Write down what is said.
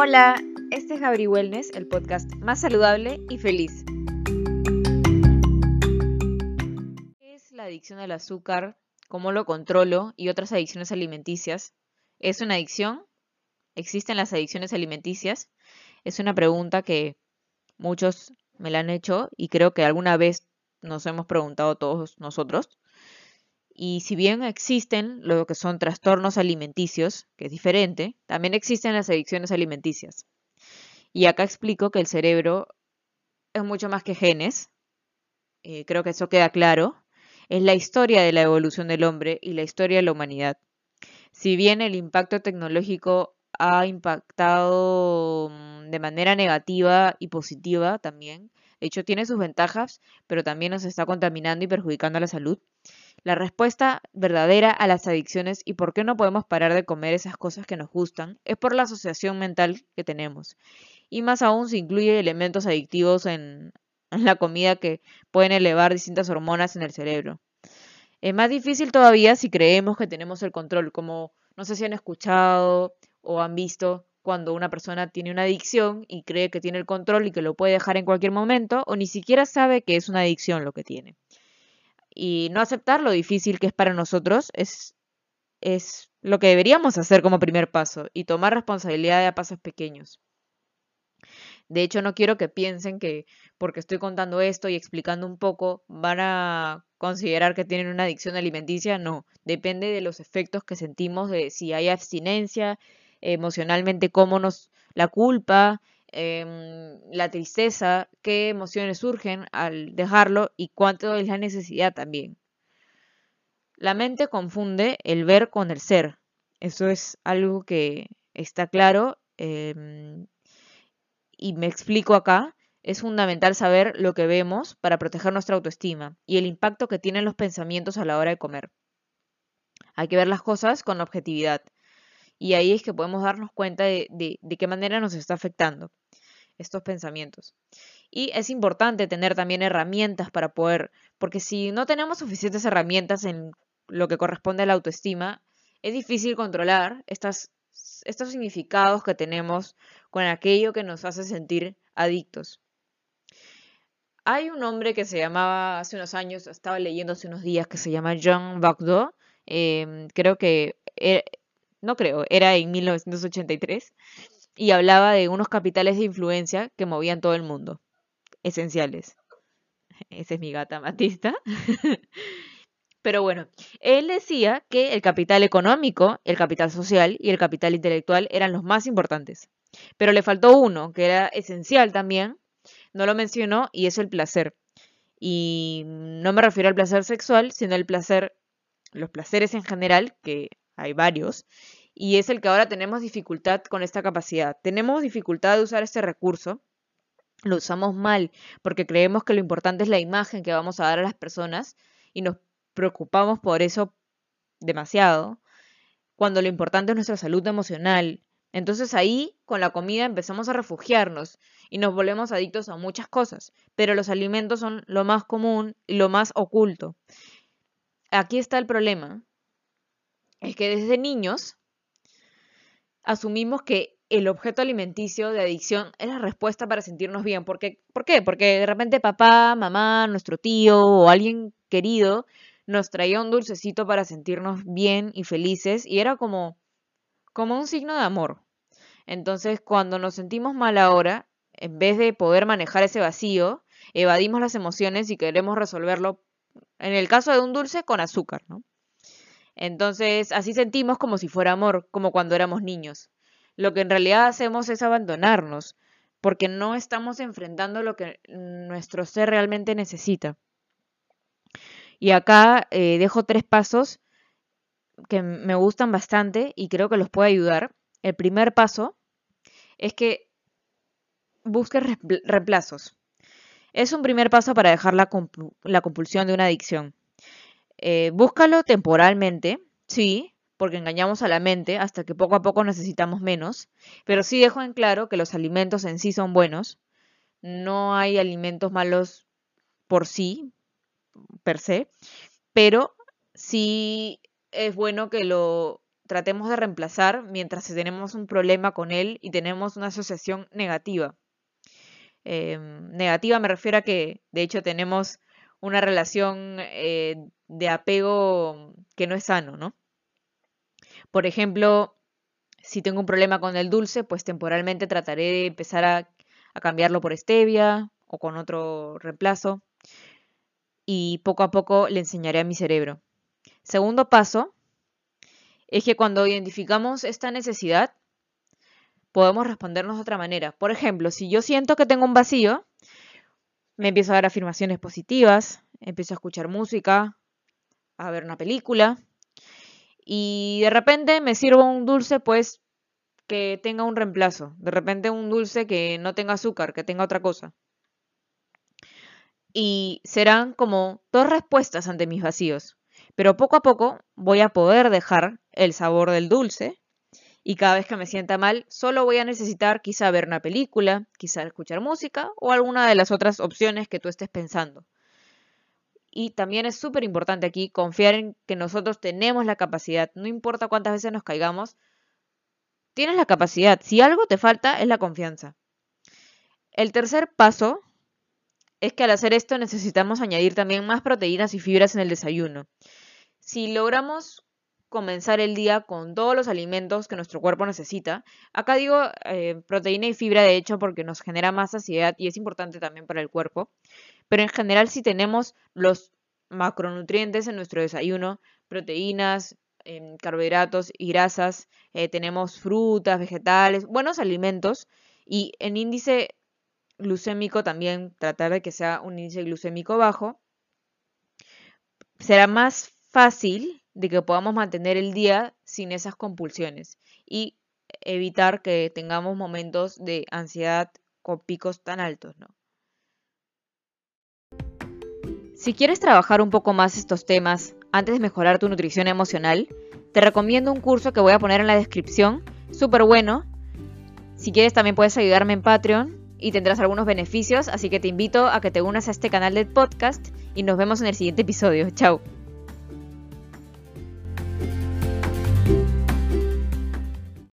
Hola, este es Gabri Wellness, el podcast más saludable y feliz. ¿Qué es la adicción al azúcar? ¿Cómo lo controlo? Y otras adicciones alimenticias. ¿Es una adicción? ¿Existen las adicciones alimenticias? Es una pregunta que muchos me la han hecho y creo que alguna vez nos hemos preguntado todos nosotros. Y si bien existen lo que son trastornos alimenticios, que es diferente, también existen las adicciones alimenticias. Y acá explico que el cerebro es mucho más que genes. Eh, creo que eso queda claro. Es la historia de la evolución del hombre y la historia de la humanidad. Si bien el impacto tecnológico ha impactado mm, de manera negativa y positiva también, de hecho tiene sus ventajas, pero también nos está contaminando y perjudicando a la salud. La respuesta verdadera a las adicciones y por qué no podemos parar de comer esas cosas que nos gustan es por la asociación mental que tenemos. Y más aún si incluye elementos adictivos en, la comida que pueden elevar distintas hormonas en el cerebro. Es más difícil todavía si creemos que tenemos el control, como no sé si han escuchado o han visto cuando una persona tiene una adicción y cree que tiene el control y que lo puede dejar en cualquier momento o ni siquiera sabe que es una adicción lo que tiene y no aceptar lo difícil que es para nosotros es, es lo que deberíamos hacer como primer paso y tomar responsabilidad de a pasos pequeños. De hecho, no quiero que piensen que porque estoy contando esto y explicando un poco van a considerar que tienen una adicción alimenticia. No, depende de los efectos que sentimos, de si hay abstinencia, emocionalmente cómo nos la culpa, Em, la tristeza, qué emociones surgen al dejarlo y cuánto es la necesidad también. La mente confunde el ver con el ser. Eso es algo que está claro em, y me explico acá. Es fundamental saber lo que vemos para proteger nuestra autoestima y el impacto que tienen los pensamientos a la hora de comer. Hay que ver las cosas con objetividad y ahí es que podemos darnos cuenta de, de, qué manera nos está afectando estos pensamientos. Y es importante tener también herramientas para poder, porque si no tenemos suficientes herramientas en lo que corresponde a la autoestima, es difícil controlar estas, estos significados que tenemos con aquello que nos hace sentir adictos. Hay un hombre que se llamaba hace unos años, estaba leyendo hace unos días, que se llama Jean Bagdo. Em, creo que eh, no creo, era en 1983, y hablaba de unos capitales de influencia que movían todo el mundo, esenciales. Esa es mi gata Matista. Pero bueno, él decía que el capital económico, el capital social y el capital intelectual eran los más importantes. Pero le faltó uno, que era esencial también, no lo mencionó, y es el placer. Y no me refiero al placer sexual, sino al placer, los placeres en general, que hay varios, y es el que ahora tenemos dificultad con esta capacidad. Tenemos dificultad de usar este recurso, lo usamos mal porque creemos que lo importante es la imagen que vamos a dar a las personas y nos preocupamos por eso demasiado, cuando lo importante es nuestra salud emocional. Entonces ahí con la comida empezamos a refugiarnos y nos volvemos adictos a muchas cosas, pero los alimentos son lo más común y lo más oculto. Aquí está el problema es que desde niños asumimos que el objeto alimenticio de adicción es la respuesta para sentirnos bien. ¿Por qué? ¿Por qué? Porque de repente papá, mamá, nuestro tío o alguien querido nos traía un dulcecito para sentirnos bien y felices y era como, como un signo de amor. Entonces, cuando nos sentimos mal ahora, en vez de poder manejar ese vacío, evadimos las emociones y queremos resolverlo, en el caso de un dulce, con azúcar, ¿no? Entonces, así sentimos como si fuera amor, como cuando éramos niños. Lo que en realidad hacemos es abandonarnos, porque no estamos enfrentando lo que nuestro ser realmente necesita. Y acá eh, dejo tres pasos que me gustan bastante y creo que los puede ayudar. El primer paso es que busques reemplazos. Es un primer paso para dejar la, la compulsión de una adicción. Eh, búscalo temporalmente, sí, porque engañamos a la mente hasta que poco a poco necesitamos menos, pero sí dejo en claro que los alimentos en sí son buenos, no hay alimentos malos por sí, per se, pero sí es bueno que lo tratemos de reemplazar mientras tenemos un problema con él y tenemos una asociación negativa. Em, negativa me refiero a que de hecho tenemos una relación eh, de apego que no es sano, ¿no? Por ejemplo, si tengo un problema con el dulce, pues temporalmente trataré de empezar a, a cambiarlo por stevia o con otro reemplazo y poco a poco le enseñaré a mi cerebro. Segundo paso es que cuando identificamos esta necesidad, podemos respondernos de otra manera. Por ejemplo, si yo siento que tengo un vacío, me empiezo a dar afirmaciones positivas, empiezo a escuchar música, a ver una película y de repente me sirvo un dulce pues que tenga un reemplazo, de repente un dulce que no tenga azúcar, que tenga otra cosa. Y serán como dos respuestas ante mis vacíos, pero poco a poco voy a poder dejar el sabor del dulce y cada vez que me sienta mal, solo voy a necesitar quizá ver una película, quizá escuchar música o alguna de las otras opciones que tú estés pensando. Y también es súper importante aquí confiar en que nosotros tenemos la capacidad, no importa cuántas veces nos caigamos, tienes la capacidad. Si algo te falta es la confianza. El tercer paso es que al hacer esto necesitamos añadir también más proteínas y fibras en el desayuno. Si logramos comenzar el día con todos los alimentos que nuestro cuerpo necesita. Acá digo eh, proteína y fibra de hecho porque nos genera más saciedad y es importante también para el cuerpo. Pero en general si tenemos los macronutrientes en nuestro desayuno, proteínas, em, carbohidratos y grasas, eh, tenemos frutas, vegetales, buenos alimentos y en índice glucémico también tratar de que sea un índice glucémico bajo, será más fácil de que podamos mantener el día sin esas compulsiones y evitar que tengamos momentos de ansiedad con picos tan altos, ¿no? Si quieres trabajar un poco más estos temas antes de mejorar tu nutrición emocional, te recomiendo un curso que voy a poner en la descripción, súper bueno. Si quieres también puedes ayudarme en Patreon y tendrás algunos beneficios, así que te invito a que te unas a este canal de podcast y nos vemos en el siguiente episodio. Chao.